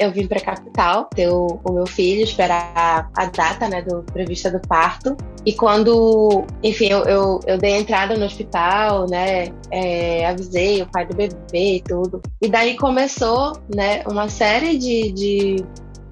eu vim para a capital ter o, o, meu filho, esperar a data né, do prevista do parto. E quando, enfim, eu, eu, eu dei a entrada no hospital, né, é, avisei o pai do bebê e tudo. E daí começou né, uma série de, de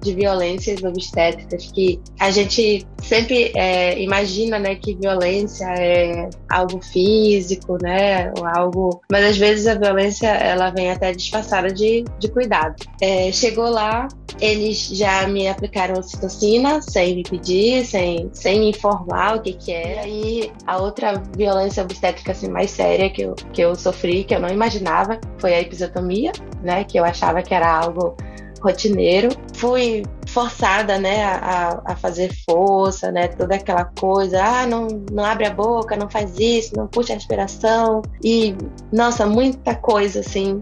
de violências obstétricas que a gente sempre é, imagina né que violência é algo físico né ou algo mas às vezes a violência ela vem até disfarçada de, de cuidado. É, chegou lá eles já me aplicaram citocina sem me pedir sem, sem me informar o que que era e a outra violência obstétrica assim mais séria que eu, que eu sofri que eu não imaginava foi a episiotomia né que eu achava que era algo rotineiro. Fui forçada, né, a, a fazer força, né, toda aquela coisa, ah, não, não abre a boca, não faz isso, não puxa a respiração. E, nossa, muita coisa, assim,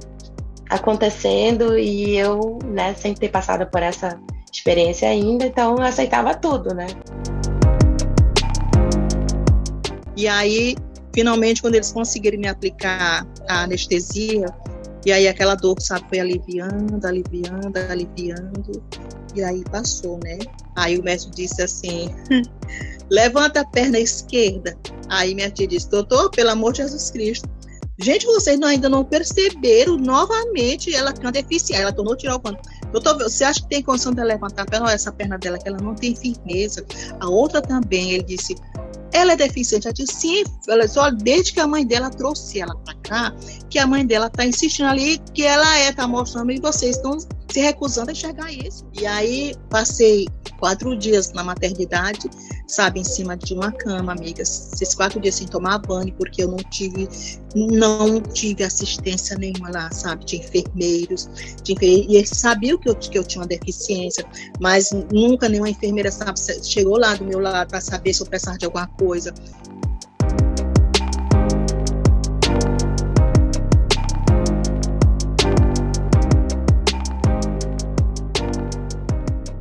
acontecendo e eu, né, sem ter passado por essa experiência ainda, então eu aceitava tudo, né. E aí, finalmente, quando eles conseguiram me aplicar a anestesia, e aí aquela dor, sabe, foi aliviando, aliviando, aliviando. E aí passou, né? Aí o médico disse assim: levanta a perna esquerda. Aí minha tia disse: doutor, pelo amor de Jesus Cristo. Gente, vocês ainda não perceberam novamente ela uma deficiência. Ela tornou tirar o pano. Doutor, você acha que tem condição de levantar a perna? Essa perna dela, que ela não tem firmeza. A outra também, ele disse, ela é deficiente. Ela disse, sim, ela disse, olha, desde que a mãe dela trouxe ela para cá, que a mãe dela está insistindo ali que ela é, tá mostrando, e vocês estão se recusando a enxergar isso. E aí passei quatro dias na maternidade, sabe, em cima de uma cama, amigas. Esses quatro dias sem tomar banho, porque eu não tive, não tive assistência nenhuma lá, sabe, de enfermeiros, de enfermeiros, e eles sabiam que eu, que eu tinha uma deficiência, mas nunca nenhuma enfermeira, sabe, chegou lá do meu lado para saber se eu precisava de alguma coisa.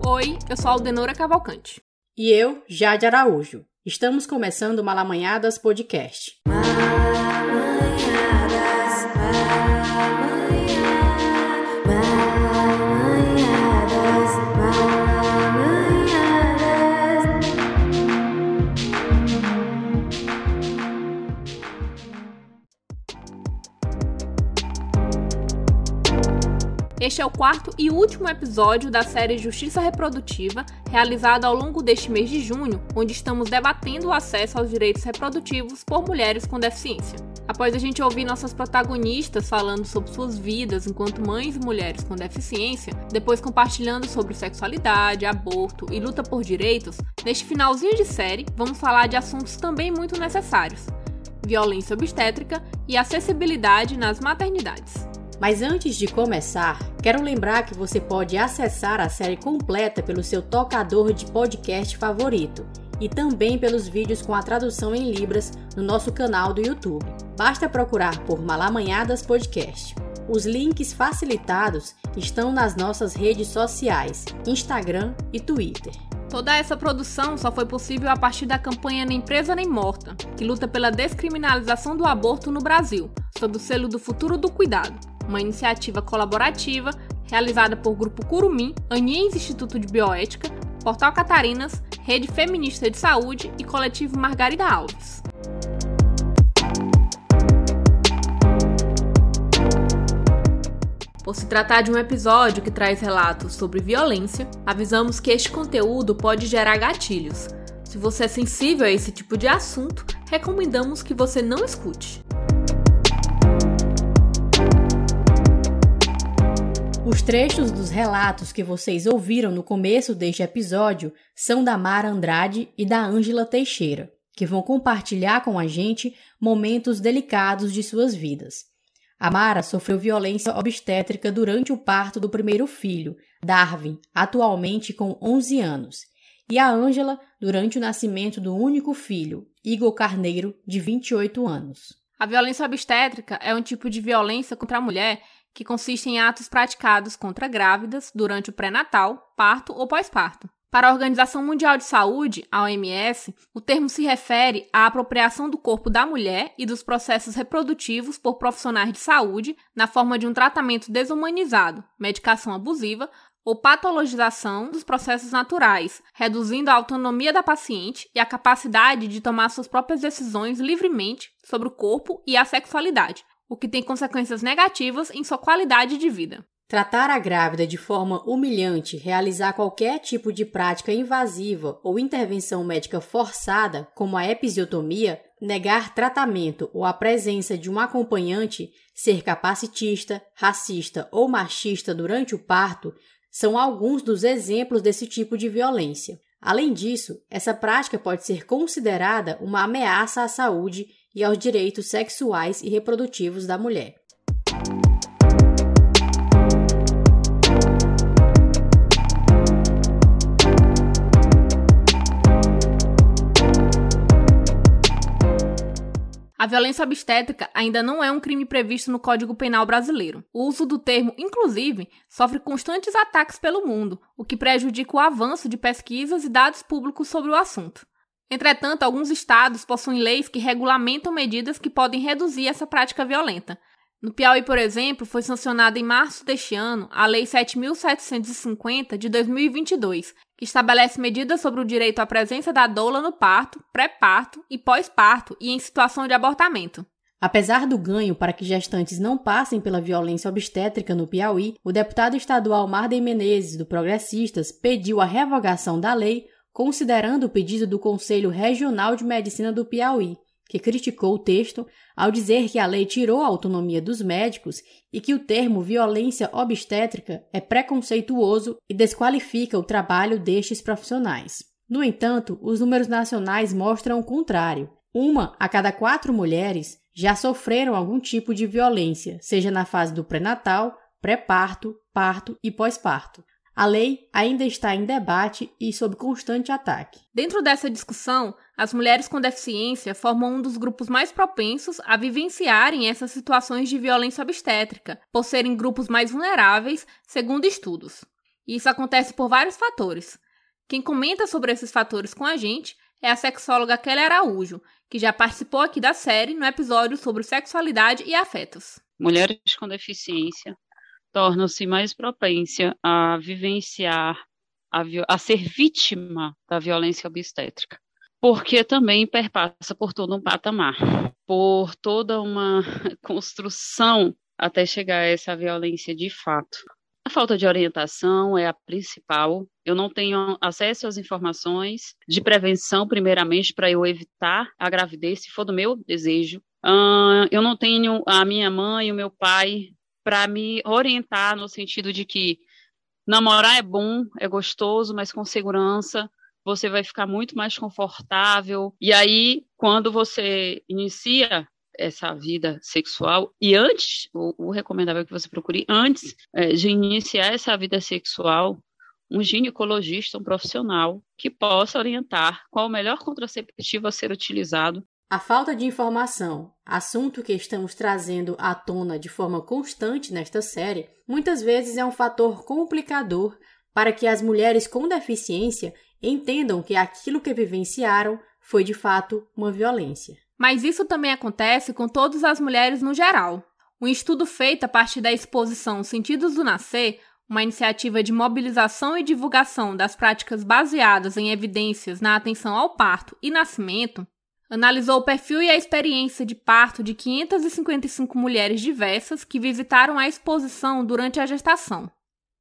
Oi, eu sou Aldenora Cavalcante. E eu, Jade Araújo. Estamos começando o Malamanhadas Podcast. Este é o quarto e último episódio da série Justiça Reprodutiva, realizada ao longo deste mês de junho, onde estamos debatendo o acesso aos direitos reprodutivos por mulheres com deficiência. Após a gente ouvir nossas protagonistas falando sobre suas vidas enquanto mães e mulheres com deficiência, depois compartilhando sobre sexualidade, aborto e luta por direitos, neste finalzinho de série vamos falar de assuntos também muito necessários: violência obstétrica e acessibilidade nas maternidades. Mas antes de começar, quero lembrar que você pode acessar a série completa pelo seu tocador de podcast favorito e também pelos vídeos com a tradução em Libras no nosso canal do YouTube. Basta procurar por Malamanhadas Podcast. Os links facilitados estão nas nossas redes sociais, Instagram e Twitter. Toda essa produção só foi possível a partir da campanha Nem Presa Nem Morta, que luta pela descriminalização do aborto no Brasil, sob o selo do Futuro do Cuidado uma iniciativa colaborativa realizada por Grupo Curumim, Aniens Instituto de Bioética, Portal Catarinas, Rede Feminista de Saúde e Coletivo Margarida Alves. Por se tratar de um episódio que traz relatos sobre violência, avisamos que este conteúdo pode gerar gatilhos. Se você é sensível a esse tipo de assunto, recomendamos que você não escute. Os trechos dos relatos que vocês ouviram no começo deste episódio são da Mara Andrade e da Ângela Teixeira, que vão compartilhar com a gente momentos delicados de suas vidas. A Mara sofreu violência obstétrica durante o parto do primeiro filho, Darwin, atualmente com 11 anos, e a Ângela durante o nascimento do único filho, Igor Carneiro, de 28 anos. A violência obstétrica é um tipo de violência contra a mulher que consiste em atos praticados contra grávidas durante o pré-natal, parto ou pós-parto. Para a Organização Mundial de Saúde, a OMS, o termo se refere à apropriação do corpo da mulher e dos processos reprodutivos por profissionais de saúde na forma de um tratamento desumanizado, medicação abusiva ou patologização dos processos naturais, reduzindo a autonomia da paciente e a capacidade de tomar suas próprias decisões livremente sobre o corpo e a sexualidade, o que tem consequências negativas em sua qualidade de vida. Tratar a grávida de forma humilhante, realizar qualquer tipo de prática invasiva ou intervenção médica forçada, como a episiotomia, negar tratamento ou a presença de um acompanhante, ser capacitista, racista ou machista durante o parto são alguns dos exemplos desse tipo de violência. Além disso, essa prática pode ser considerada uma ameaça à saúde e aos direitos sexuais e reprodutivos da mulher. A violência obstétrica ainda não é um crime previsto no Código Penal brasileiro. O uso do termo, inclusive, sofre constantes ataques pelo mundo, o que prejudica o avanço de pesquisas e dados públicos sobre o assunto. Entretanto, alguns estados possuem leis que regulamentam medidas que podem reduzir essa prática violenta, no Piauí, por exemplo, foi sancionada em março deste ano a Lei 7.750 de 2022, que estabelece medidas sobre o direito à presença da doula no parto, pré-parto e pós-parto e em situação de abortamento. Apesar do ganho para que gestantes não passem pela violência obstétrica no Piauí, o deputado estadual Marden Menezes, do Progressistas, pediu a revogação da lei, considerando o pedido do Conselho Regional de Medicina do Piauí, que criticou o texto ao dizer que a lei tirou a autonomia dos médicos e que o termo violência obstétrica é preconceituoso e desqualifica o trabalho destes profissionais. No entanto, os números nacionais mostram o contrário. Uma a cada quatro mulheres já sofreram algum tipo de violência, seja na fase do pré-natal, pré-parto, parto e pós-parto. A lei ainda está em debate e sob constante ataque. Dentro dessa discussão, as mulheres com deficiência formam um dos grupos mais propensos a vivenciarem essas situações de violência obstétrica, por serem grupos mais vulneráveis, segundo estudos. E isso acontece por vários fatores. Quem comenta sobre esses fatores com a gente é a sexóloga Kelly Araújo, que já participou aqui da série no episódio sobre sexualidade e afetos. Mulheres com deficiência tornam-se mais propensas a vivenciar, a, a ser vítima da violência obstétrica porque também perpassa por todo um patamar, por toda uma construção até chegar a essa violência de fato. A falta de orientação é a principal. Eu não tenho acesso às informações de prevenção, primeiramente, para eu evitar a gravidez, se for do meu desejo. Eu não tenho a minha mãe e o meu pai para me orientar no sentido de que namorar é bom, é gostoso, mas com segurança, você vai ficar muito mais confortável. E aí, quando você inicia essa vida sexual e antes, o, o recomendável é que você procure antes é, de iniciar essa vida sexual um ginecologista, um profissional que possa orientar qual o melhor contraceptivo a ser utilizado a falta de informação, assunto que estamos trazendo à tona de forma constante nesta série, muitas vezes é um fator complicador para que as mulheres com deficiência entendam que aquilo que vivenciaram foi de fato uma violência. Mas isso também acontece com todas as mulheres no geral. Um estudo feito a partir da exposição Sentidos do Nascer, uma iniciativa de mobilização e divulgação das práticas baseadas em evidências na atenção ao parto e nascimento, Analisou o perfil e a experiência de parto de 555 mulheres diversas que visitaram a exposição durante a gestação.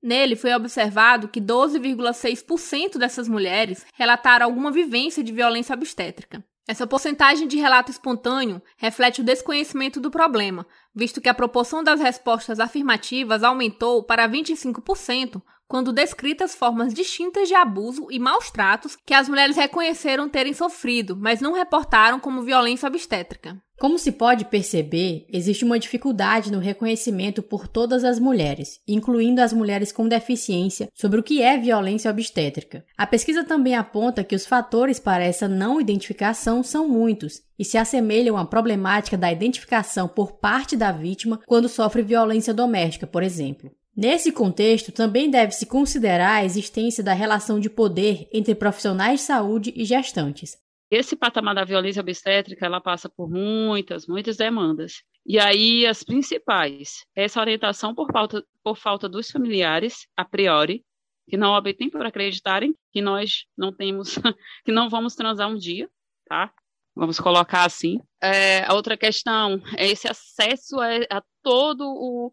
Nele foi observado que 12,6% dessas mulheres relataram alguma vivência de violência obstétrica. Essa porcentagem de relato espontâneo reflete o desconhecimento do problema, visto que a proporção das respostas afirmativas aumentou para 25%, quando descritas formas distintas de abuso e maus tratos que as mulheres reconheceram terem sofrido, mas não reportaram como violência obstétrica. Como se pode perceber, existe uma dificuldade no reconhecimento por todas as mulheres, incluindo as mulheres com deficiência, sobre o que é violência obstétrica. A pesquisa também aponta que os fatores para essa não identificação são muitos e se assemelham à problemática da identificação por parte da vítima quando sofre violência doméstica, por exemplo. Nesse contexto, também deve-se considerar a existência da relação de poder entre profissionais de saúde e gestantes. Esse patamar da violência obstétrica, ela passa por muitas, muitas demandas. E aí, as principais, essa orientação por falta, por falta dos familiares, a priori, que não optem por acreditarem que nós não temos, que não vamos transar um dia, tá? Vamos colocar assim. É, a outra questão é esse acesso a, a todo o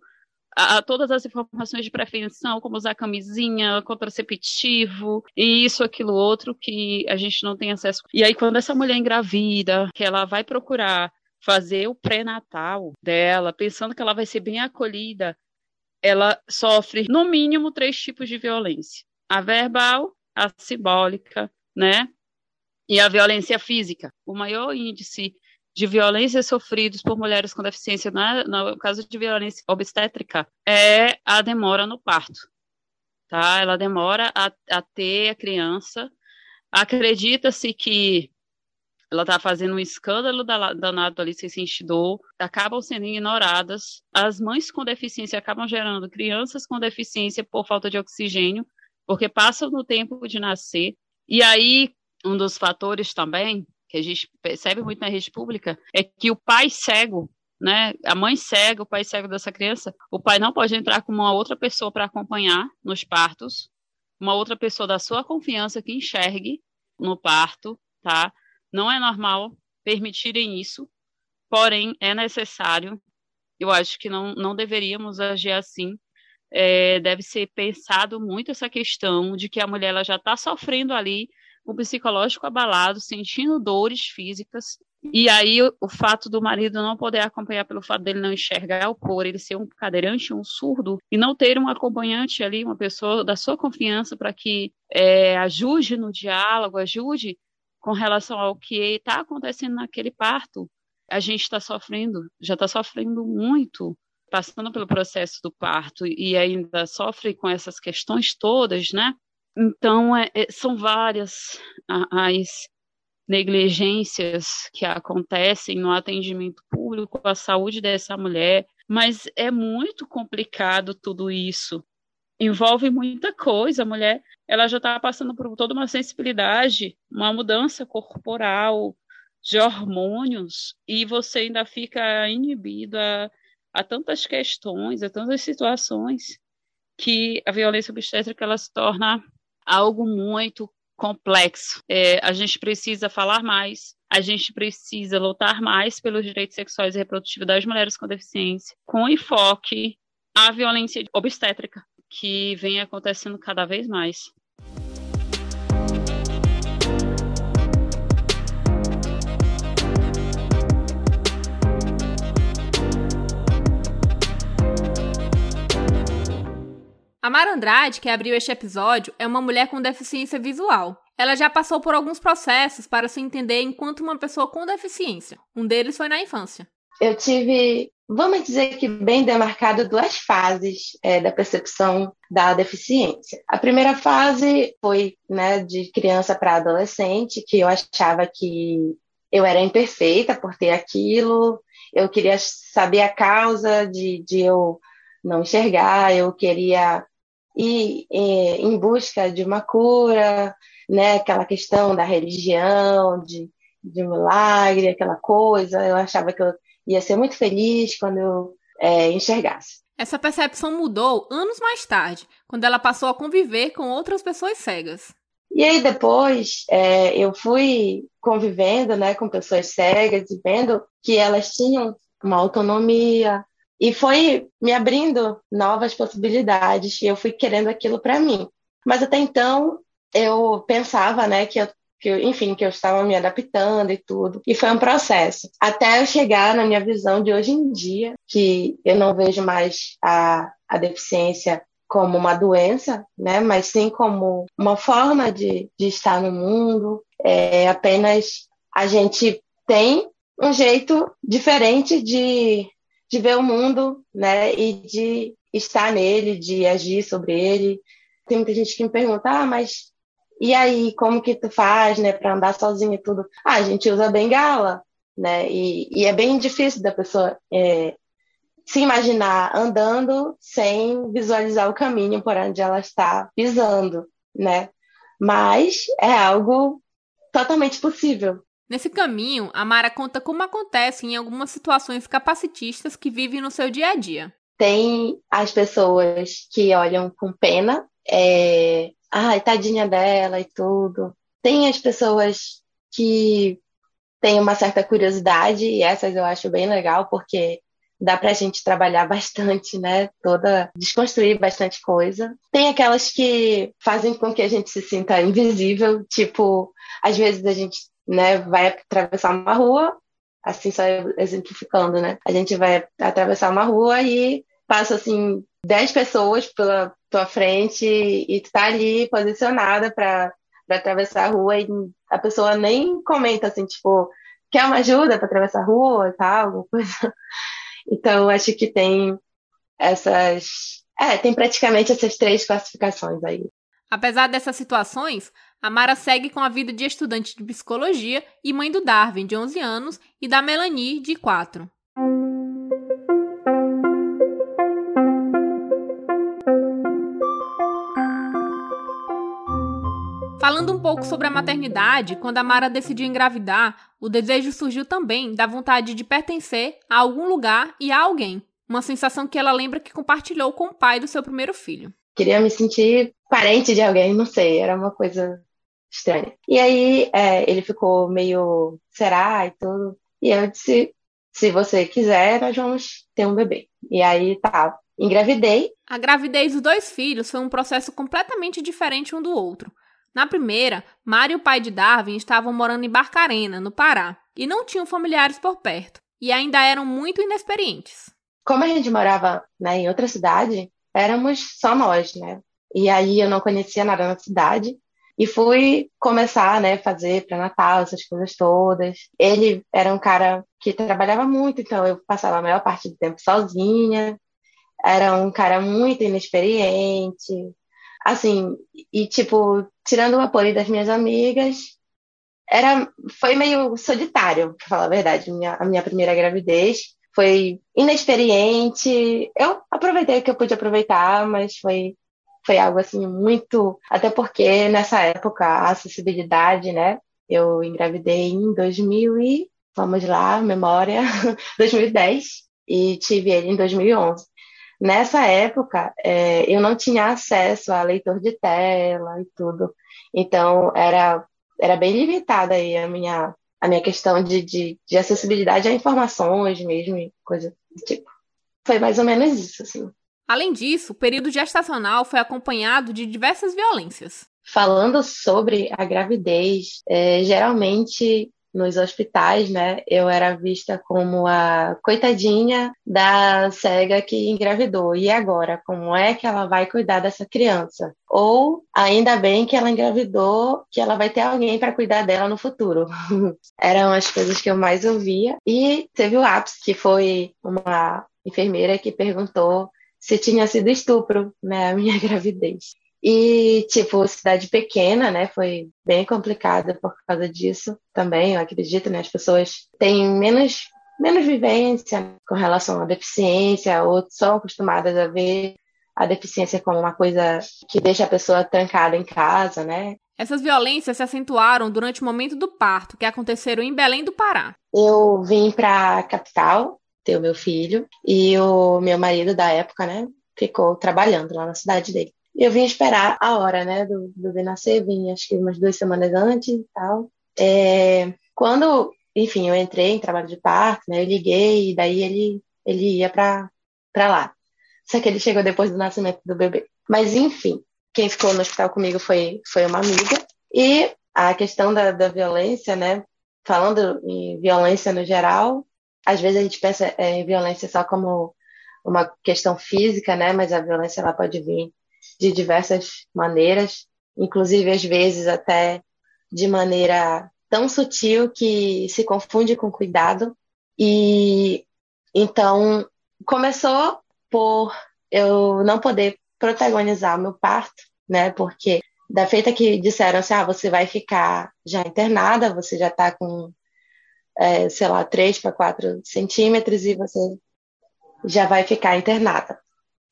a, todas as informações de prevenção, como usar camisinha, contraceptivo, e isso, aquilo, outro, que a gente não tem acesso. E aí, quando essa mulher engravida, que ela vai procurar fazer o pré-natal dela, pensando que ela vai ser bem acolhida, ela sofre, no mínimo, três tipos de violência: a verbal, a simbólica, né? E a violência física. O maior índice de violências sofridos por mulheres com deficiência, na, no caso de violência obstétrica, é a demora no parto. Tá? Ela demora a, a ter a criança. Acredita-se que ela está fazendo um escândalo danado ali, sem sentir dor, acabam sendo ignoradas. As mães com deficiência acabam gerando crianças com deficiência por falta de oxigênio, porque passam no tempo de nascer. E aí, um dos fatores também, que a gente percebe muito na rede pública, é que o pai cego, né, a mãe cega, o pai cego dessa criança, o pai não pode entrar com uma outra pessoa para acompanhar nos partos, uma outra pessoa da sua confiança que enxergue no parto, tá? Não é normal permitirem isso, porém é necessário. Eu acho que não, não deveríamos agir assim. É, deve ser pensado muito essa questão de que a mulher ela já está sofrendo ali o psicológico abalado, sentindo dores físicas, e aí o, o, fato do marido não poder acompanhar pelo fato dele não enxergar o por ele ser um cadeirante, um surdo, e não ter um acompanhante ali, uma pessoa da sua confiança para que é, ajude no diálogo, ajude com relação ao que está acontecendo naquele parto, a gente está sofrendo, já está sofrendo muito, passando pelo processo do parto e ainda sofre com essas questões todas, né? Então, é, é, são várias as negligências que acontecem no atendimento público à saúde dessa mulher, mas é muito complicado tudo isso. Envolve muita coisa. A mulher ela já está passando por toda uma sensibilidade, uma mudança corporal, de hormônios, e você ainda fica inibido a, a tantas questões, a tantas situações, que a violência obstétrica ela se torna algo muito complexo. É, a gente precisa falar mais, a gente precisa lutar mais pelos direitos sexuais e reprodutivos das mulheres com deficiência, com enfoque à violência obstétrica, que vem acontecendo cada vez mais. A Mara Andrade, que abriu este episódio, é uma mulher com deficiência visual. Ela já passou por alguns processos para se entender enquanto uma pessoa com deficiência. Um deles foi na infância. Eu tive, vamos dizer que bem demarcado, duas fases é, da percepção da deficiência. A primeira fase foi né, de criança para adolescente, que eu achava que eu era imperfeita por ter aquilo, eu queria saber a causa de, de eu não enxergar, eu queria e em busca de uma cura, né? Aquela questão da religião, de, de milagre, aquela coisa. Eu achava que eu ia ser muito feliz quando eu é, enxergasse. Essa percepção mudou anos mais tarde, quando ela passou a conviver com outras pessoas cegas. E aí depois é, eu fui convivendo né, com pessoas cegas e vendo que elas tinham uma autonomia, e foi me abrindo novas possibilidades e eu fui querendo aquilo para mim. Mas até então eu pensava, né, que eu, que eu, enfim, que eu estava me adaptando e tudo. E foi um processo. Até eu chegar na minha visão de hoje em dia, que eu não vejo mais a, a deficiência como uma doença, né, mas sim como uma forma de, de estar no mundo. É apenas a gente tem um jeito diferente de de ver o mundo, né, e de estar nele, de agir sobre ele. Tem muita gente que me pergunta, ah, mas e aí, como que tu faz, né, para andar sozinha e tudo? Ah, a gente usa bengala, né, e, e é bem difícil da pessoa é, se imaginar andando sem visualizar o caminho por onde ela está pisando, né? Mas é algo totalmente possível, Nesse caminho, a Mara conta como acontece em algumas situações capacitistas que vivem no seu dia a dia. Tem as pessoas que olham com pena é, ai, tadinha dela e tudo. Tem as pessoas que têm uma certa curiosidade, e essas eu acho bem legal, porque dá pra gente trabalhar bastante, né? Toda, desconstruir bastante coisa. Tem aquelas que fazem com que a gente se sinta invisível, tipo, às vezes a gente, né, vai atravessar uma rua, assim só exemplificando, né? A gente vai atravessar uma rua e passa assim dez pessoas pela tua frente e tu tá ali posicionada para atravessar a rua e a pessoa nem comenta assim, tipo, quer uma ajuda para atravessar a rua e tal, alguma coisa. Então, acho que tem essas. É, tem praticamente essas três classificações aí. Apesar dessas situações, a Mara segue com a vida de estudante de psicologia e mãe do Darwin, de 11 anos, e da Melanie, de 4. Falando um pouco sobre a maternidade, quando a Mara decidiu engravidar, o desejo surgiu também da vontade de pertencer a algum lugar e a alguém. Uma sensação que ela lembra que compartilhou com o pai do seu primeiro filho. Queria me sentir parente de alguém, não sei, era uma coisa estranha. E aí é, ele ficou meio, será e tudo. E eu disse, se você quiser, nós vamos ter um bebê. E aí tá, engravidei. A gravidez dos dois filhos foi um processo completamente diferente um do outro. Na primeira, Mário e o pai de Darwin estavam morando em Barcarena, no Pará, e não tinham familiares por perto, e ainda eram muito inexperientes. Como a gente morava né, em outra cidade, éramos só nós, né? E aí eu não conhecia nada na cidade, e fui começar, né, fazer pré-natal, essas coisas todas. Ele era um cara que trabalhava muito, então eu passava a maior parte do tempo sozinha. Era um cara muito inexperiente, Assim, e tipo, tirando o apoio das minhas amigas, era, foi meio solitário, pra falar a verdade, minha, a minha primeira gravidez. Foi inexperiente. Eu aproveitei o que eu pude aproveitar, mas foi, foi algo assim muito. Até porque nessa época a acessibilidade, né? Eu engravidei em 2000 e. Vamos lá, memória, 2010 e tive ele em 2011. Nessa época, é, eu não tinha acesso a leitor de tela e tudo, então era, era bem limitada aí a minha, a minha questão de, de, de acessibilidade a informações mesmo, coisa do tipo. Foi mais ou menos isso, assim. Além disso, o período gestacional foi acompanhado de diversas violências. Falando sobre a gravidez, é, geralmente nos hospitais, né, eu era vista como a coitadinha da cega que engravidou. E agora, como é que ela vai cuidar dessa criança? Ou ainda bem que ela engravidou, que ela vai ter alguém para cuidar dela no futuro. Eram as coisas que eu mais ouvia. E teve o ápice, que foi uma enfermeira que perguntou se tinha sido estupro, né, a minha gravidez. E, tipo, cidade pequena, né? Foi bem complicada por causa disso também, eu acredito, né? As pessoas têm menos, menos vivência com relação à deficiência, ou são acostumadas a ver a deficiência como uma coisa que deixa a pessoa trancada em casa, né? Essas violências se acentuaram durante o momento do parto, que aconteceram em Belém do Pará. Eu vim para a capital ter o meu filho e o meu marido da época, né, ficou trabalhando lá na cidade dele. E eu vim esperar a hora, né, do, bebê nascer, vim acho que umas duas semanas antes e tal. É, quando, enfim, eu entrei em trabalho de parto, né, eu liguei e daí ele, ele ia para lá. Só que ele chegou depois do nascimento do bebê. Mas, enfim, quem ficou no hospital comigo foi, foi uma amiga. E a questão da, da violência, né, falando em violência no geral, às vezes a gente pensa em violência só como uma questão física, né, mas a violência ela pode vir de diversas maneiras, inclusive às vezes até de maneira tão sutil que se confunde com cuidado. E então começou por eu não poder protagonizar o meu parto, né? Porque da feita que disseram assim, ah, você vai ficar já internada, você já está com, é, sei lá, 3 para 4 centímetros e você já vai ficar internada.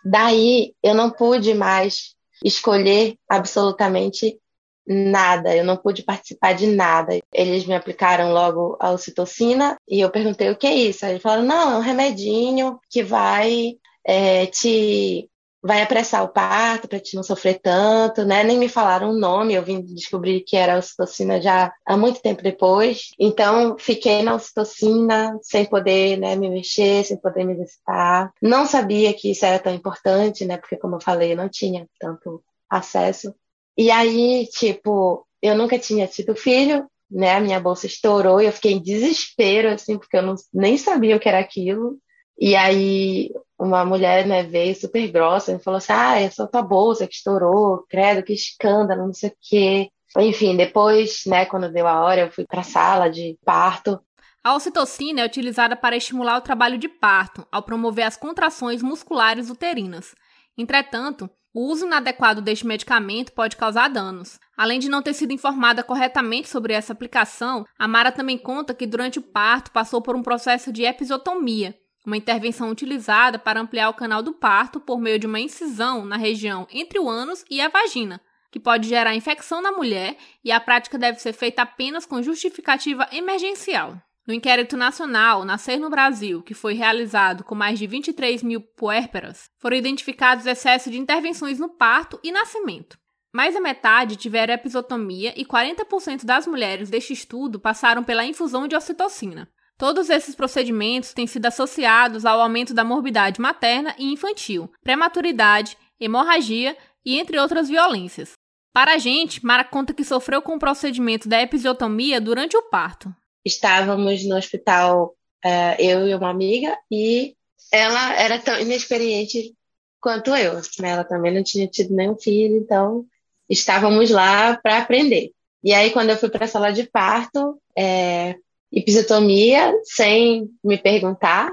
Daí eu não pude mais escolher absolutamente nada, eu não pude participar de nada. Eles me aplicaram logo a ocitocina e eu perguntei o que é isso. Aí eles falaram: não, é um remedinho que vai é, te vai apressar o parto para te não sofrer tanto, né? Nem me falaram o nome, eu vim descobrir que era ocitocina já há muito tempo depois. Então, fiquei na ocitocina sem poder, né, me mexer, sem poder me exercitar. Não sabia que isso era tão importante, né? Porque como eu falei, eu não tinha tanto acesso. E aí, tipo, eu nunca tinha tido filho, né? A minha bolsa estourou e eu fiquei em desespero, assim, porque eu não, nem sabia o que era aquilo. E aí uma mulher né, veio super grossa e falou assim: Ah, é só tua bolsa que estourou, credo, que escândalo, não sei o quê. Enfim, depois, né, quando deu a hora, eu fui para a sala de parto. A ocitocina é utilizada para estimular o trabalho de parto, ao promover as contrações musculares uterinas. Entretanto, o uso inadequado deste medicamento pode causar danos. Além de não ter sido informada corretamente sobre essa aplicação, a Mara também conta que durante o parto passou por um processo de episiotomia, uma intervenção utilizada para ampliar o canal do parto por meio de uma incisão na região entre o ânus e a vagina, que pode gerar infecção na mulher e a prática deve ser feita apenas com justificativa emergencial. No inquérito nacional Nascer no Brasil, que foi realizado com mais de 23 mil puérperas, foram identificados excessos de intervenções no parto e nascimento. Mais da metade tiveram episotomia e 40% das mulheres deste estudo passaram pela infusão de ocitocina. Todos esses procedimentos têm sido associados ao aumento da morbidade materna e infantil, prematuridade, hemorragia e entre outras violências. Para a gente, Mara conta que sofreu com o procedimento da episiotomia durante o parto. Estávamos no hospital, uh, eu e uma amiga, e ela era tão inexperiente quanto eu. Né? Ela também não tinha tido nenhum filho, então estávamos lá para aprender. E aí, quando eu fui para a sala de parto, é, episiotomia sem me perguntar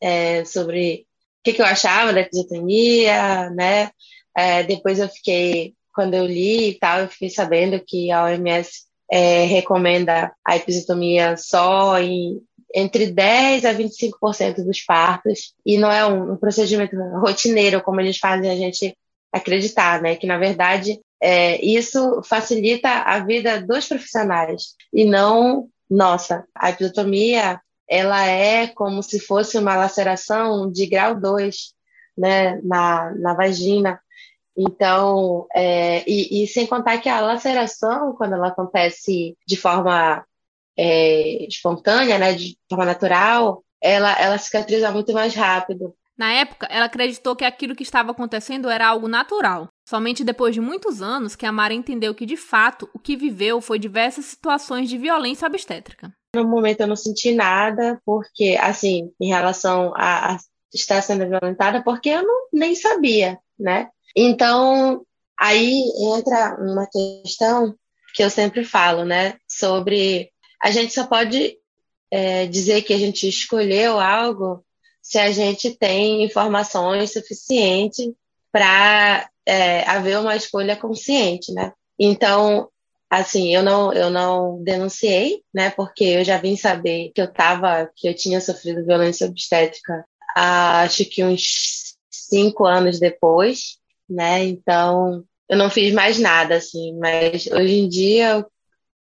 é, sobre o que, que, eu achava da episiotomia, né? É, depois eu fiquei, quando eu li e tal, eu fiquei sabendo que a OMS é, recomenda a episiotomia só em entre 10 a 25% dos partos e não é um, um, procedimento rotineiro como eles fazem a gente acreditar, né? Que na verdade é, isso facilita a vida dos profissionais e não nossa, a episiotomia ela é como se fosse uma laceração de grau 2 né, na, na vagina. Então, é, e, e, sem contar que a laceração, quando ela acontece de forma é, espontânea, né, de forma natural, ela, ela cicatriza muito mais rápido. Na época, ela acreditou que aquilo que estava acontecendo era algo natural. Somente depois de muitos anos que a Mara entendeu que, de fato, o que viveu foi diversas situações de violência obstétrica. No momento eu não senti nada, porque, assim, em relação a, a estar sendo violentada, porque eu não, nem sabia, né? Então, aí entra uma questão que eu sempre falo, né? Sobre a gente só pode é, dizer que a gente escolheu algo se a gente tem informações suficientes para é, haver uma escolha consciente, né? Então, assim, eu não, eu não denunciei, né? Porque eu já vim saber que eu tava, que eu tinha sofrido violência obstétrica, acho que uns cinco anos depois, né? Então, eu não fiz mais nada, assim. Mas hoje em dia,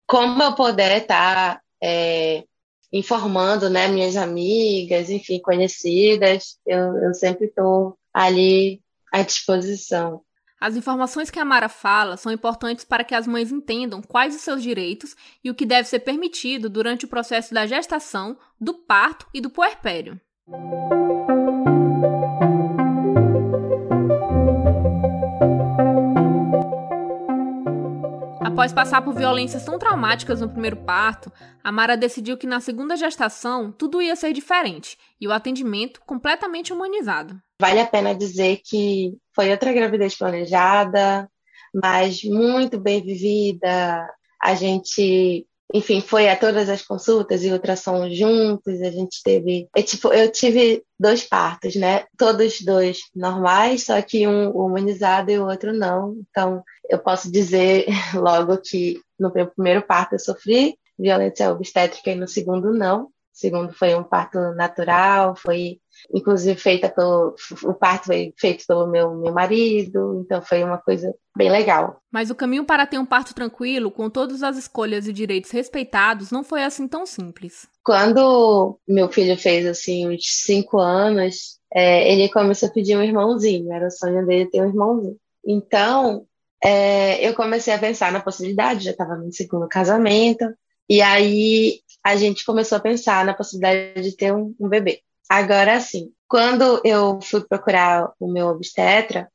como eu puder estar tá, é, informando, né, minhas amigas, enfim, conhecidas, eu, eu sempre estou ali à disposição. As informações que a Mara fala são importantes para que as mães entendam quais os seus direitos e o que deve ser permitido durante o processo da gestação, do parto e do puerpério. Após passar por violências tão traumáticas no primeiro parto, a Mara decidiu que na segunda gestação tudo ia ser diferente e o atendimento completamente humanizado. Vale a pena dizer que foi outra gravidez planejada, mas muito bem vivida. A gente enfim, foi a todas as consultas e ultrassom juntos, a gente teve, é, tipo, eu tive dois partos, né? Todos dois normais, só que um humanizado e o outro não. Então, eu posso dizer logo que no meu primeiro parto eu sofri violência obstétrica e no segundo não. O segundo foi um parto natural, foi inclusive feita pelo o parto foi feito pelo meu meu marido, então foi uma coisa bem legal. Mas o caminho para ter um parto tranquilo, com todas as escolhas e direitos respeitados, não foi assim tão simples. Quando meu filho fez assim uns cinco anos, é, ele começou a pedir um irmãozinho, era o sonho dele ter um irmãozinho. Então, é, eu comecei a pensar na possibilidade, já estava no segundo casamento, e aí a gente começou a pensar na possibilidade de ter um, um bebê. Agora, sim, quando eu fui procurar o meu obstetra,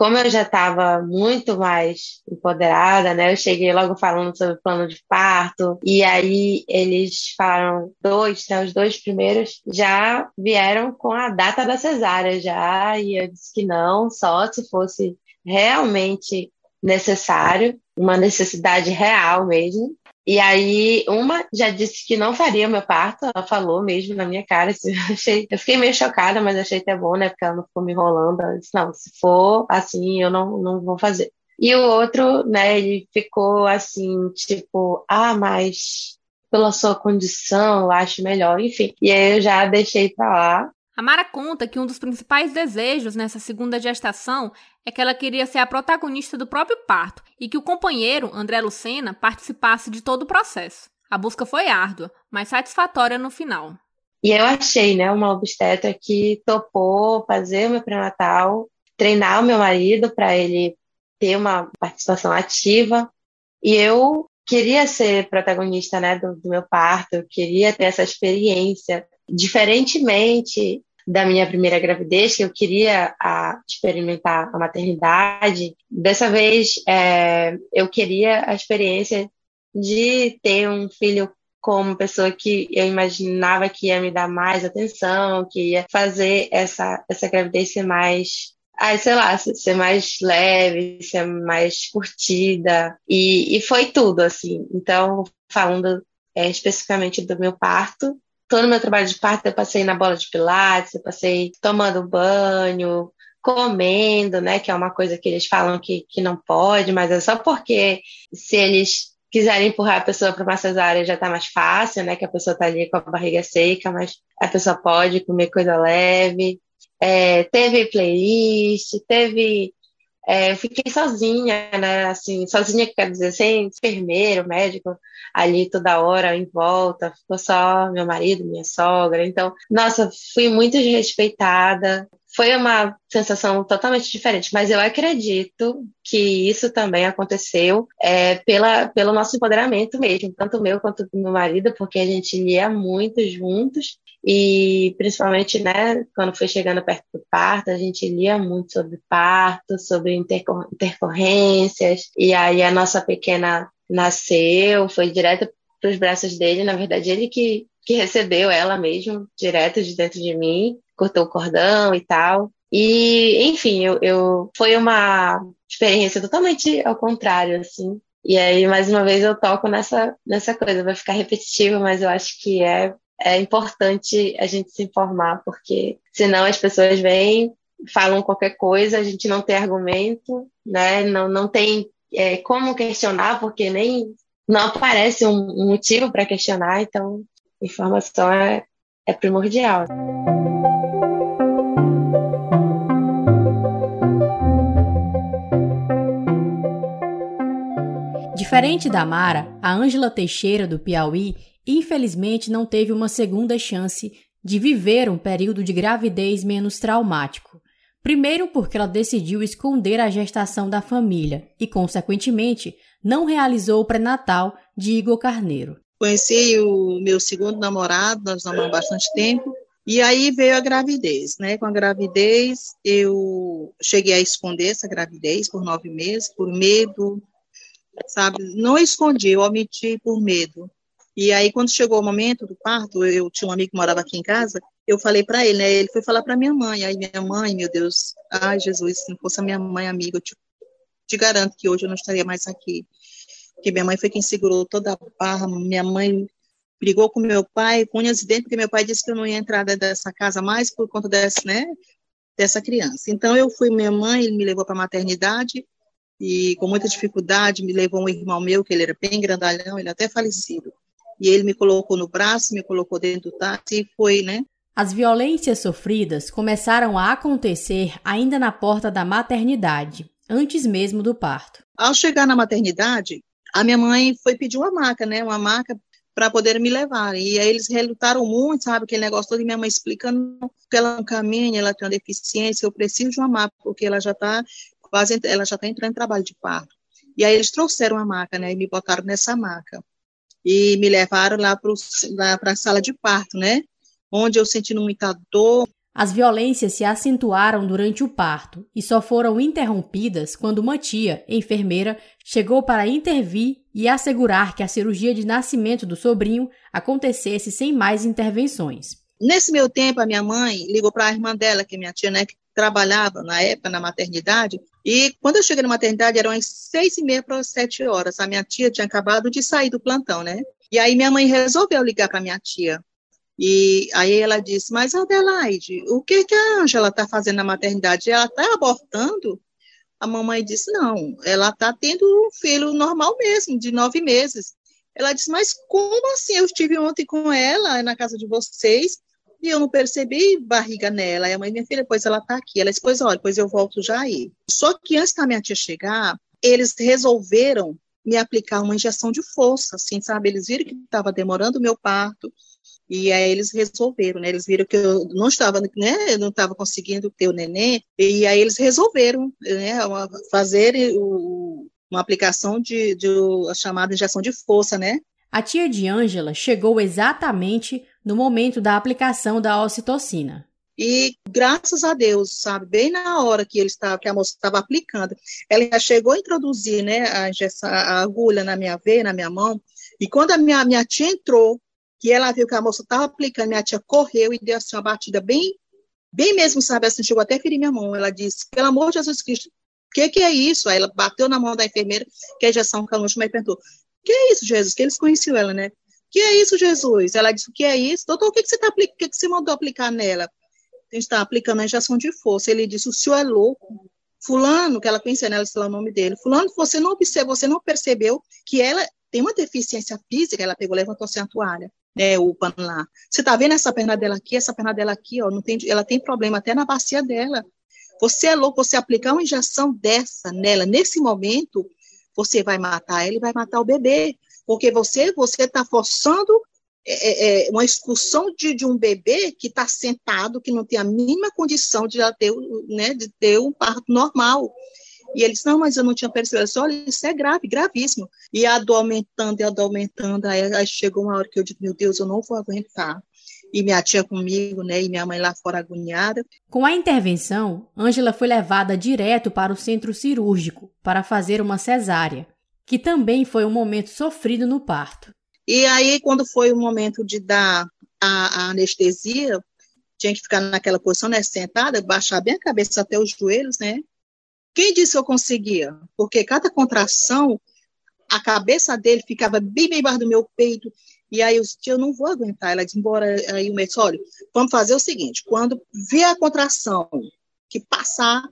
como eu já estava muito mais empoderada, né? Eu cheguei logo falando sobre o plano de parto, e aí eles falaram dois, né? Os dois primeiros já vieram com a data da cesárea já, e eu disse que não, só se fosse realmente necessário, uma necessidade real mesmo. E aí, uma já disse que não faria meu parto, ela falou mesmo na minha cara. Assim, eu, achei, eu fiquei meio chocada, mas achei até bom, né? Porque ela não ficou me enrolando. Ela disse: não, se for assim, eu não, não vou fazer. E o outro, né, ele ficou assim, tipo, ah, mas pela sua condição, eu acho melhor, enfim. E aí eu já deixei pra lá. A Mara conta que um dos principais desejos nessa segunda gestação é que ela queria ser a protagonista do próprio parto e que o companheiro, André Lucena, participasse de todo o processo. A busca foi árdua, mas satisfatória no final. E eu achei, né, uma obstetra que topou fazer o meu pré-natal, treinar o meu marido para ele ter uma participação ativa. E eu queria ser protagonista, né, do, do meu parto, queria ter essa experiência. Diferentemente da minha primeira gravidez, que eu queria a, experimentar a maternidade. Dessa vez, é, eu queria a experiência de ter um filho com uma pessoa que eu imaginava que ia me dar mais atenção, que ia fazer essa, essa gravidez ser mais ah, sei lá, ser mais leve, ser mais curtida. E, e foi tudo, assim. Então, falando é, especificamente do meu parto, todo meu trabalho de parto eu passei na bola de pilates, eu passei tomando banho, comendo, né? Que é uma coisa que eles falam que, que não pode, mas é só porque se eles quiserem empurrar a pessoa para uma cesárea já está mais fácil, né? Que a pessoa está ali com a barriga seca, mas a pessoa pode comer coisa leve. É, teve playlist, teve é, fiquei sozinha, né? Assim, sozinha, quer dizer, sem enfermeiro, médico ali toda hora em volta, ficou só meu marido, minha sogra. Então, nossa, fui muito desrespeitada. Foi uma sensação totalmente diferente, mas eu acredito que isso também aconteceu é, pela, pelo nosso empoderamento mesmo, tanto meu quanto do meu marido, porque a gente lia muito juntos e principalmente, né, quando foi chegando perto do parto, a gente lia muito sobre parto, sobre intercor intercorrências, e aí a nossa pequena nasceu, foi direto para os braços dele, na verdade ele que, que recebeu ela mesmo, direto de dentro de mim, cortou o cordão e tal. E, enfim, eu, eu foi uma experiência totalmente ao contrário, assim. E aí, mais uma vez, eu toco nessa, nessa coisa. Vai ficar repetitivo, mas eu acho que é é importante a gente se informar, porque senão as pessoas vêm, falam qualquer coisa, a gente não tem argumento, né? Não, não tem é, como questionar, porque nem não aparece um, um motivo para questionar, então informação é, é primordial. Diferente da Mara, a Ângela Teixeira do Piauí infelizmente não teve uma segunda chance de viver um período de gravidez menos traumático. Primeiro, porque ela decidiu esconder a gestação da família e, consequentemente, não realizou o pré-natal de Igor Carneiro. Conheci o meu segundo namorado, nós namoramos bastante tempo, e aí veio a gravidez, né? Com a gravidez, eu cheguei a esconder essa gravidez por nove meses, por medo, sabe? Não escondi, eu omiti por medo. E aí, quando chegou o momento do parto, eu tinha um amigo que morava aqui em casa, eu falei para ele, né? Ele foi falar para minha mãe. Aí, minha mãe, meu Deus, ai, Jesus, se não fosse a minha mãe amiga, eu te, te garanto que hoje eu não estaria mais aqui. Porque minha mãe foi quem segurou toda a barra. Minha mãe brigou com meu pai, com unhas e dentes, porque meu pai disse que eu não ia entrar dessa casa mais por conta dessa, né? Dessa criança. Então, eu fui minha mãe, ele me levou para a maternidade e com muita dificuldade me levou um irmão meu, que ele era bem grandalhão, ele até falecido e ele me colocou no braço, me colocou dentro do táxi e foi, né? As violências sofridas começaram a acontecer ainda na porta da maternidade, antes mesmo do parto. Ao chegar na maternidade, a minha mãe foi pedir uma maca, né? Uma maca para poder me levar. E aí eles relutaram muito, sabe, aquele negócio todo, e minha mãe explicando que ela não caminha, ela tem uma deficiência, eu preciso de uma maca, porque ela já está quase, ela já está entrando em trabalho de parto. E aí eles trouxeram a maca, né, e me botaram nessa maca. E me levaram lá para a sala de parto, né, onde eu sentindo muita dor, as violências se acentuaram durante o parto e só foram interrompidas quando uma tia, enfermeira, chegou para intervir e assegurar que a cirurgia de nascimento do sobrinho acontecesse sem mais intervenções. Nesse meu tempo, a minha mãe ligou para a irmã dela, que é minha tia, né, que trabalhava na época na maternidade, e quando eu cheguei na maternidade eram as seis e meia para sete horas. A minha tia tinha acabado de sair do plantão, né? E aí minha mãe resolveu ligar para minha tia e aí ela disse, mas Adelaide, o que, que a Ângela está fazendo na maternidade? Ela está abortando? A mamãe disse, não, ela está tendo um filho normal mesmo, de nove meses. Ela disse, mas como assim? Eu estive ontem com ela na casa de vocês e eu não percebi barriga nela. E a mãe, minha filha, pois ela está aqui. Ela disse, pois olha, pois eu volto já aí. Só que antes da minha tia chegar, eles resolveram me aplicar uma injeção de força, assim, sabe? Eles viram que estava demorando o meu parto, e aí eles resolveram, né? Eles viram que eu não estava, né? Eu não estava conseguindo ter o neném. E aí eles resolveram, né? Fazer o, uma aplicação de, de a chamada injeção de força, né? A tia de Ângela chegou exatamente no momento da aplicação da ocitocina. E graças a Deus, sabe, bem na hora que ele estava, que a moça estava aplicando, ela já chegou a introduzir, né, a, a agulha na minha veia, na minha mão. E quando a minha, minha tia entrou que ela viu que a moça estava aplicando, minha tia correu e deu assim uma batida bem, bem mesmo, sabe, assim, chegou até a ferir minha mão. Ela disse, pelo amor de Jesus Cristo, o que, que é isso? Aí ela bateu na mão da enfermeira, que é a injeção canoxa, mas perguntou, que é isso, Jesus? Que eles conheciam ela, né? Que é isso, Jesus? Ela disse, o que é isso? Doutor, o que, que você tá? O que, que você mandou aplicar nela? A gente está aplicando a injeção de força. Ele disse, o senhor é louco. Fulano, que ela conhecia, né? Ela disse o nome dele. Fulano, você não observou, você não percebeu que ela tem uma deficiência física, ela pegou, levantou a toalha né, o pano lá. Você tá vendo essa perna dela aqui, essa perna dela aqui, ó, não tem, ela tem problema até na bacia dela. Você é louco, você aplicar uma injeção dessa nela, nesse momento, você vai matar ela e vai matar o bebê, porque você você está forçando é, é, é, uma expulsão de, de um bebê que está sentado, que não tem a mínima condição de ter, né, de ter um parto normal. E eles, não, mas eu não tinha percebido. Disse, olha, isso é grave, gravíssimo. E a dor aumentando, e a dor aumentando. Aí, aí chegou uma hora que eu disse, meu Deus, eu não vou aguentar e minha tia comigo, né, e minha mãe lá fora agoniada. Com a intervenção, Ângela foi levada direto para o centro cirúrgico para fazer uma cesárea, que também foi um momento sofrido no parto. E aí, quando foi o momento de dar a, a anestesia, tinha que ficar naquela posição, né, sentada, baixar bem a cabeça até os joelhos, né, quem disse que eu conseguia? Porque cada contração, a cabeça dele ficava bem, bem embaixo do meu peito. E aí eu disse, eu não vou aguentar. Ela disse, embora. Aí o médico, olha, vamos fazer o seguinte: quando vê a contração que passar,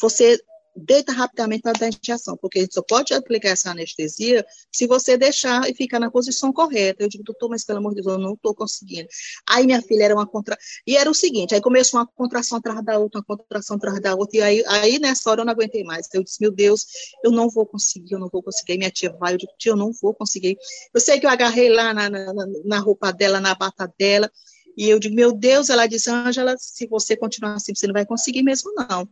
você deita rapidamente para dar injeção, porque a gente só pode aplicar essa anestesia se você deixar e ficar na posição correta. Eu digo, doutor, mas pelo amor de Deus, eu não estou conseguindo. Aí minha filha era uma contra... E era o seguinte, aí começou uma contração atrás da outra, uma contração atrás da outra, e aí, aí nessa hora eu não aguentei mais. Eu disse, meu Deus, eu não vou conseguir, eu não vou conseguir. Minha tia vai, eu digo, tia, eu não vou conseguir. Eu sei que eu agarrei lá na, na, na roupa dela, na bata dela, e eu digo, meu Deus, ela disse, Ângela, se você continuar assim, você não vai conseguir mesmo, não.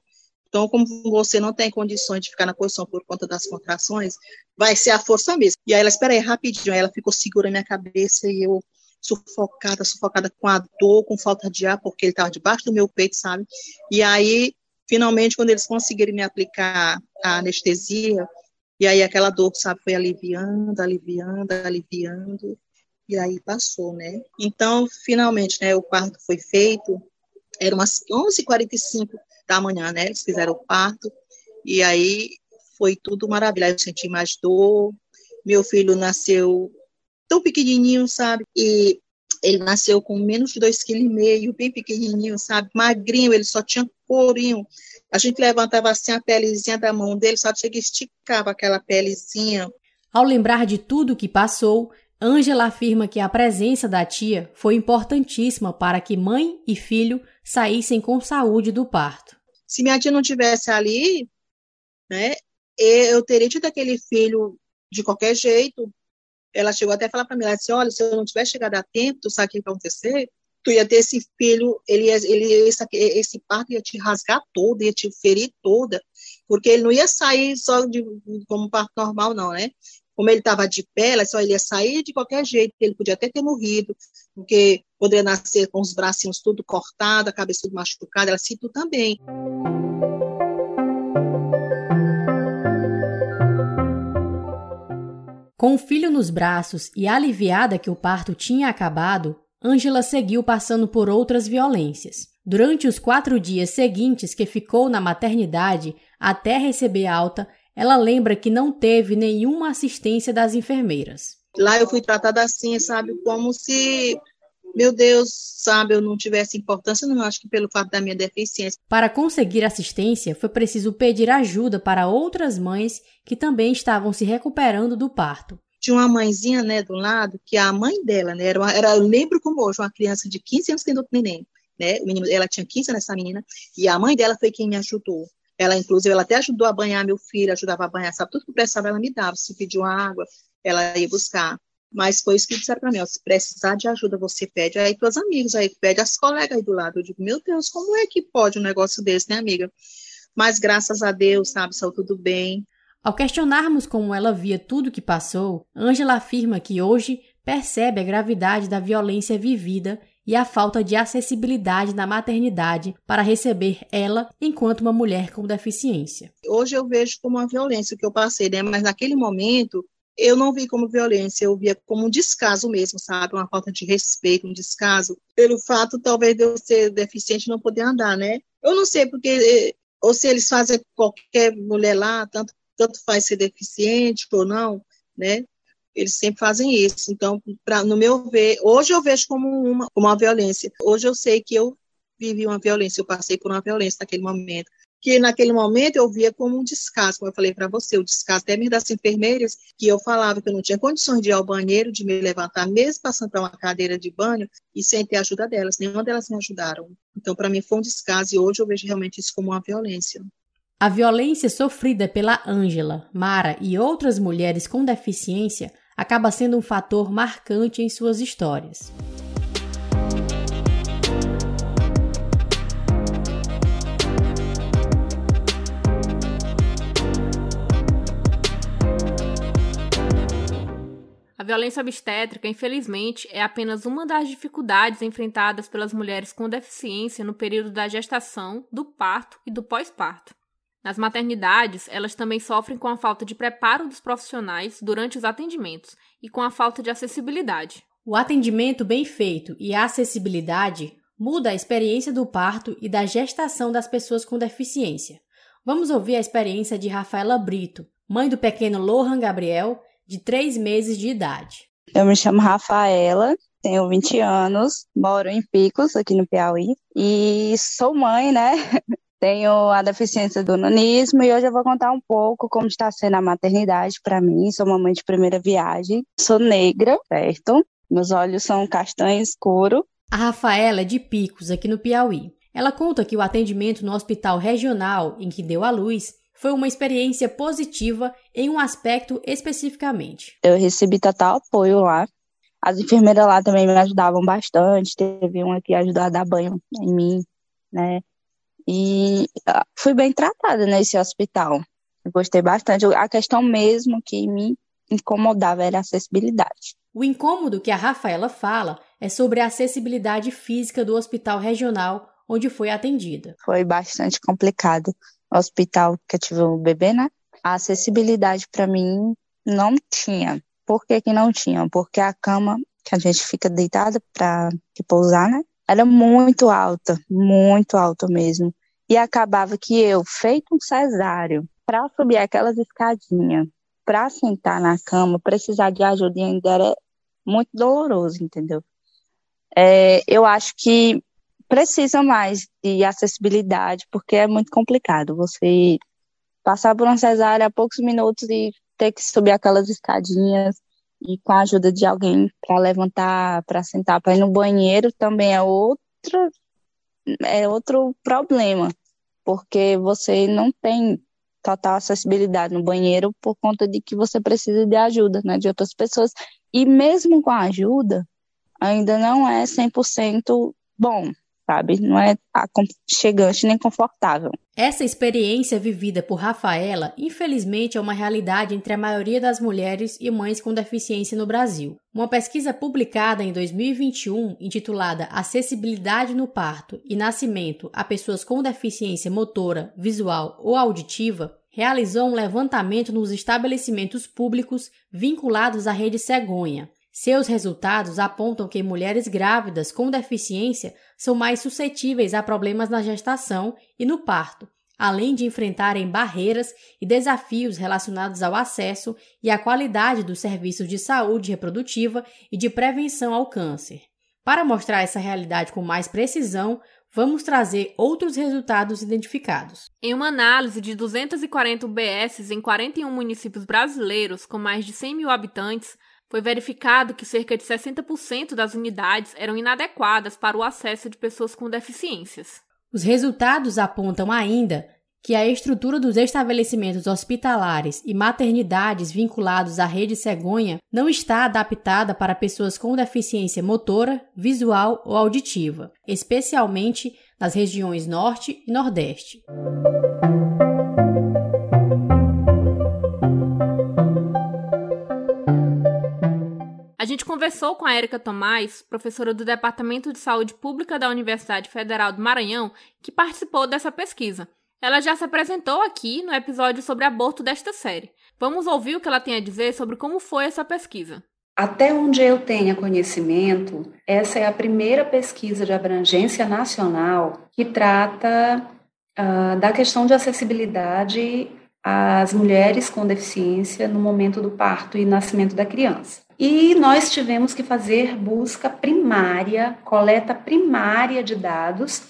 Então, como você não tem condições de ficar na posição por conta das contrações, vai ser a força mesmo. E aí ela, espera aí, rapidinho. Aí ela ficou segura na minha cabeça e eu sufocada, sufocada com a dor, com falta de ar, porque ele estava debaixo do meu peito, sabe? E aí, finalmente, quando eles conseguiram me aplicar a anestesia, e aí aquela dor, sabe, foi aliviando, aliviando, aliviando, e aí passou, né? Então, finalmente, né, o parto foi feito, era umas 11h45 da manhã, né? Eles fizeram o parto e aí foi tudo maravilhoso. Eu senti mais dor. Meu filho nasceu tão pequenininho, sabe? E ele nasceu com menos de dois quilos e meio, bem pequenininho, sabe? Magrinho, ele só tinha corinho. A gente levantava assim a pelezinha da mão dele, só chega esticava aquela pelezinha. Ao lembrar de tudo que passou, Ângela afirma que a presença da tia foi importantíssima para que mãe e filho saíssem com saúde do parto. Se minha tia não tivesse ali, né, eu teria tido aquele filho de qualquer jeito, ela chegou até a falar para mim, ela disse, olha, se eu não tivesse chegado a tempo, tu sabe o que vai acontecer? Tu ia ter esse filho, ele, ele esse, esse parto ia te rasgar toda, ia te ferir toda, porque ele não ia sair só de, como parto normal, não, né? Como ele estava de pé, só ele ia sair de qualquer jeito, ele podia até ter morrido, porque poderia nascer com os bracinhos tudo cortado, a cabeça tudo machucada, ela se também. Com o filho nos braços e aliviada que o parto tinha acabado, Ângela seguiu passando por outras violências. Durante os quatro dias seguintes que ficou na maternidade até receber alta, ela lembra que não teve nenhuma assistência das enfermeiras. Lá eu fui tratada assim, sabe, como se, meu Deus, sabe, eu não tivesse importância, não acho que pelo fato da minha deficiência. Para conseguir assistência, foi preciso pedir ajuda para outras mães que também estavam se recuperando do parto tinha uma mãezinha, né, do lado, que a mãe dela, né, era, uma, era eu lembro como hoje, uma criança de 15 anos tendo neném, né, o menino, ela tinha 15 anos, essa menina, e a mãe dela foi quem me ajudou. Ela, inclusive, ela até ajudou a banhar meu filho, ajudava a banhar, sabe, tudo que precisava ela me dava, se pediu água, ela ia buscar. Mas foi isso que disseram para mim, ó, se precisar de ajuda, você pede aí para os amigos, aí pede as colegas aí do lado. Eu digo, meu Deus, como é que pode um negócio desse, né, amiga? Mas graças a Deus, sabe, saiu tudo bem. Ao questionarmos como ela via tudo que passou, Angela afirma que hoje percebe a gravidade da violência vivida e a falta de acessibilidade na maternidade para receber ela enquanto uma mulher com deficiência. Hoje eu vejo como uma violência que eu passei, né? mas naquele momento eu não vi como violência, eu via como um descaso mesmo, sabe? Uma falta de respeito, um descaso, pelo fato talvez de eu ser deficiente e não poder andar, né? Eu não sei porque, eh, ou se eles fazem qualquer mulher lá, tanto tanto faz ser deficiente ou não, né? Eles sempre fazem isso. Então, pra, no meu ver, hoje eu vejo como uma, como uma violência. Hoje eu sei que eu vivi uma violência, eu passei por uma violência naquele momento. Que naquele momento eu via como um descaso, como eu falei para você, o descaso até mesmo das enfermeiras, que eu falava que eu não tinha condições de ir ao banheiro, de me levantar, mesmo passando para uma cadeira de banho, e sem ter ajuda delas. Nenhuma delas me ajudaram. Então, para mim, foi um descaso, e hoje eu vejo realmente isso como uma violência. A violência sofrida pela Ângela, Mara e outras mulheres com deficiência acaba sendo um fator marcante em suas histórias. A violência obstétrica, infelizmente, é apenas uma das dificuldades enfrentadas pelas mulheres com deficiência no período da gestação, do parto e do pós-parto. Nas maternidades, elas também sofrem com a falta de preparo dos profissionais durante os atendimentos e com a falta de acessibilidade. O atendimento bem feito e a acessibilidade muda a experiência do parto e da gestação das pessoas com deficiência. Vamos ouvir a experiência de Rafaela Brito, mãe do pequeno Lohan Gabriel, de 3 meses de idade. Eu me chamo Rafaela, tenho 20 anos, moro em Picos, aqui no Piauí, e sou mãe, né? Tenho a deficiência do nanismo e hoje eu vou contar um pouco como está sendo a maternidade para mim. Sou mamãe de primeira viagem, sou negra, certo? Meus olhos são castanho escuro. A Rafaela é de Picos, aqui no Piauí. Ela conta que o atendimento no hospital regional em que deu à luz foi uma experiência positiva em um aspecto especificamente. Eu recebi total apoio lá. As enfermeiras lá também me ajudavam bastante. Teve uma que ajudou a dar banho em mim, né? E ah, fui bem tratada nesse hospital. Gostei bastante. A questão mesmo que me incomodava era a acessibilidade. O incômodo que a Rafaela fala é sobre a acessibilidade física do hospital regional onde foi atendida. Foi bastante complicado. O hospital que eu tive o bebê, né? A acessibilidade para mim não tinha. Por que, que não tinha? Porque a cama que a gente fica deitada para pousar, né? Era muito alta, muito alta mesmo. E acabava que eu, feito um cesáreo, para subir aquelas escadinhas, para sentar na cama, precisar de ajuda ainda era muito doloroso, entendeu? É, eu acho que precisa mais de acessibilidade, porque é muito complicado você passar por uma cesárea a poucos minutos e ter que subir aquelas escadinhas e com a ajuda de alguém para levantar, para sentar, para ir no banheiro também é outro é outro problema, porque você não tem total acessibilidade no banheiro por conta de que você precisa de ajuda, né, de outras pessoas. E mesmo com a ajuda, ainda não é 100% bom, sabe? Não é aconchegante nem confortável. Essa experiência vivida por Rafaela, infelizmente, é uma realidade entre a maioria das mulheres e mães com deficiência no Brasil. Uma pesquisa publicada em 2021, intitulada Acessibilidade no Parto e Nascimento a Pessoas com Deficiência Motora, Visual ou Auditiva, realizou um levantamento nos estabelecimentos públicos vinculados à rede cegonha, seus resultados apontam que mulheres grávidas com deficiência são mais suscetíveis a problemas na gestação e no parto, além de enfrentarem barreiras e desafios relacionados ao acesso e à qualidade dos serviços de saúde reprodutiva e de prevenção ao câncer. Para mostrar essa realidade com mais precisão, vamos trazer outros resultados identificados. Em uma análise de 240 UBSs em 41 municípios brasileiros com mais de 100 mil habitantes, foi verificado que cerca de 60% das unidades eram inadequadas para o acesso de pessoas com deficiências. Os resultados apontam ainda que a estrutura dos estabelecimentos hospitalares e maternidades vinculados à rede cegonha não está adaptada para pessoas com deficiência motora, visual ou auditiva, especialmente nas regiões Norte e Nordeste. A gente conversou com a Érica Tomás, professora do Departamento de Saúde Pública da Universidade Federal do Maranhão, que participou dessa pesquisa. Ela já se apresentou aqui no episódio sobre aborto desta série. Vamos ouvir o que ela tem a dizer sobre como foi essa pesquisa. Até onde eu tenha conhecimento, essa é a primeira pesquisa de abrangência nacional que trata uh, da questão de acessibilidade às mulheres com deficiência no momento do parto e nascimento da criança. E nós tivemos que fazer busca primária, coleta primária de dados,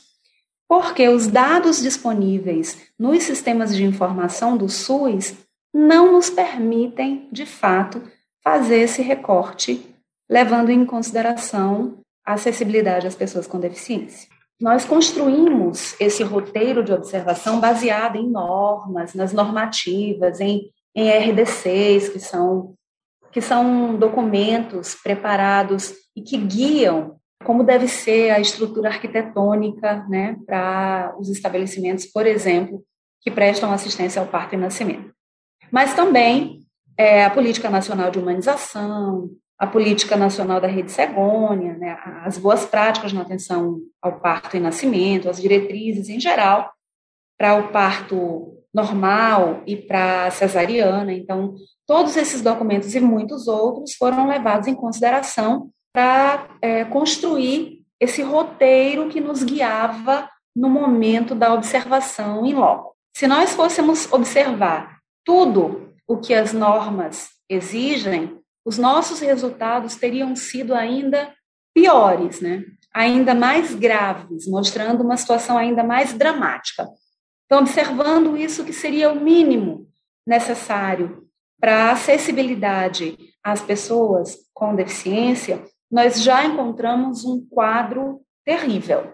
porque os dados disponíveis nos sistemas de informação do SUS não nos permitem, de fato, fazer esse recorte, levando em consideração a acessibilidade às pessoas com deficiência. Nós construímos esse roteiro de observação baseado em normas, nas normativas, em, em RDCs, que são que são documentos preparados e que guiam como deve ser a estrutura arquitetônica né, para os estabelecimentos, por exemplo, que prestam assistência ao parto e nascimento. Mas também é, a Política Nacional de Humanização, a Política Nacional da Rede Cegônia, né, as boas práticas na atenção ao parto e nascimento, as diretrizes em geral para o parto normal e para cesariana. Então, Todos esses documentos e muitos outros foram levados em consideração para é, construir esse roteiro que nos guiava no momento da observação em loco. Se nós fôssemos observar tudo o que as normas exigem, os nossos resultados teriam sido ainda piores, né? ainda mais graves, mostrando uma situação ainda mais dramática. Então, observando isso, que seria o mínimo necessário para acessibilidade às pessoas com deficiência, nós já encontramos um quadro terrível.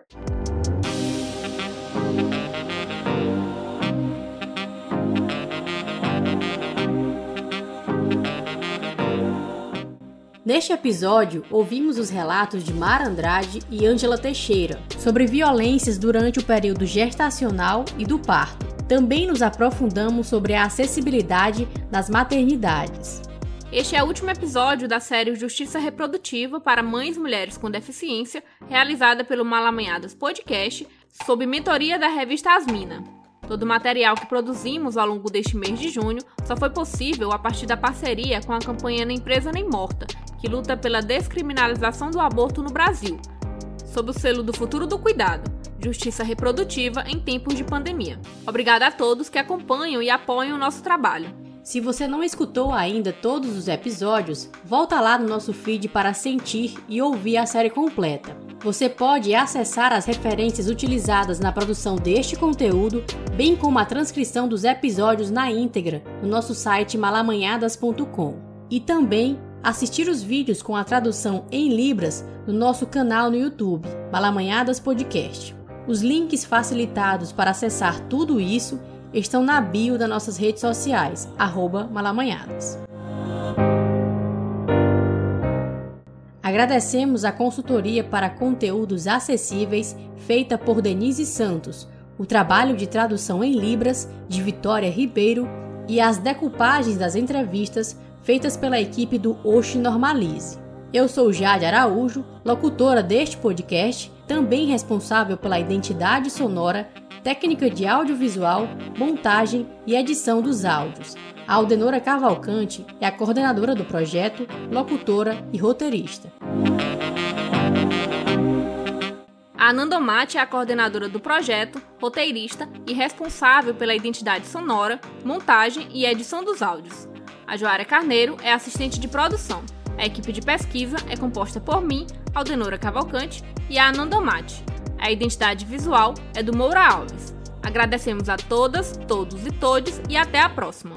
Neste episódio, ouvimos os relatos de Mara Andrade e Ângela Teixeira sobre violências durante o período gestacional e do parto. Também nos aprofundamos sobre a acessibilidade nas maternidades. Este é o último episódio da série Justiça Reprodutiva para Mães e Mulheres com Deficiência, realizada pelo Malamanhadas Podcast, sob mentoria da revista Asmina. Todo o material que produzimos ao longo deste mês de junho só foi possível a partir da parceria com a campanha Nem Presa Nem Morta, que luta pela descriminalização do aborto no Brasil, sob o selo do Futuro do Cuidado justiça reprodutiva em tempos de pandemia. Obrigada a todos que acompanham e apoiam o nosso trabalho. Se você não escutou ainda todos os episódios, volta lá no nosso feed para sentir e ouvir a série completa. Você pode acessar as referências utilizadas na produção deste conteúdo, bem como a transcrição dos episódios na íntegra no nosso site malamanhadas.com. E também assistir os vídeos com a tradução em Libras no nosso canal no YouTube, Malamanhadas Podcast. Os links facilitados para acessar tudo isso estão na bio das nossas redes sociais, malamanhadas. Agradecemos a consultoria para conteúdos acessíveis feita por Denise Santos, o trabalho de tradução em Libras de Vitória Ribeiro e as decoupagens das entrevistas feitas pela equipe do Oxe Normalize. Eu sou Jade Araújo, locutora deste podcast, também responsável pela identidade sonora, técnica de audiovisual, montagem e edição dos áudios. A Aldenora Cavalcante é a coordenadora do projeto, locutora e roteirista. A Anandomate é a coordenadora do projeto, roteirista e responsável pela identidade sonora, montagem e edição dos áudios. A Joara Carneiro é assistente de produção. A equipe de pesquisa é composta por mim, Aldenora Cavalcante e a Anandomate. A identidade visual é do Moura Alves. Agradecemos a todas, todos e todes e até a próxima!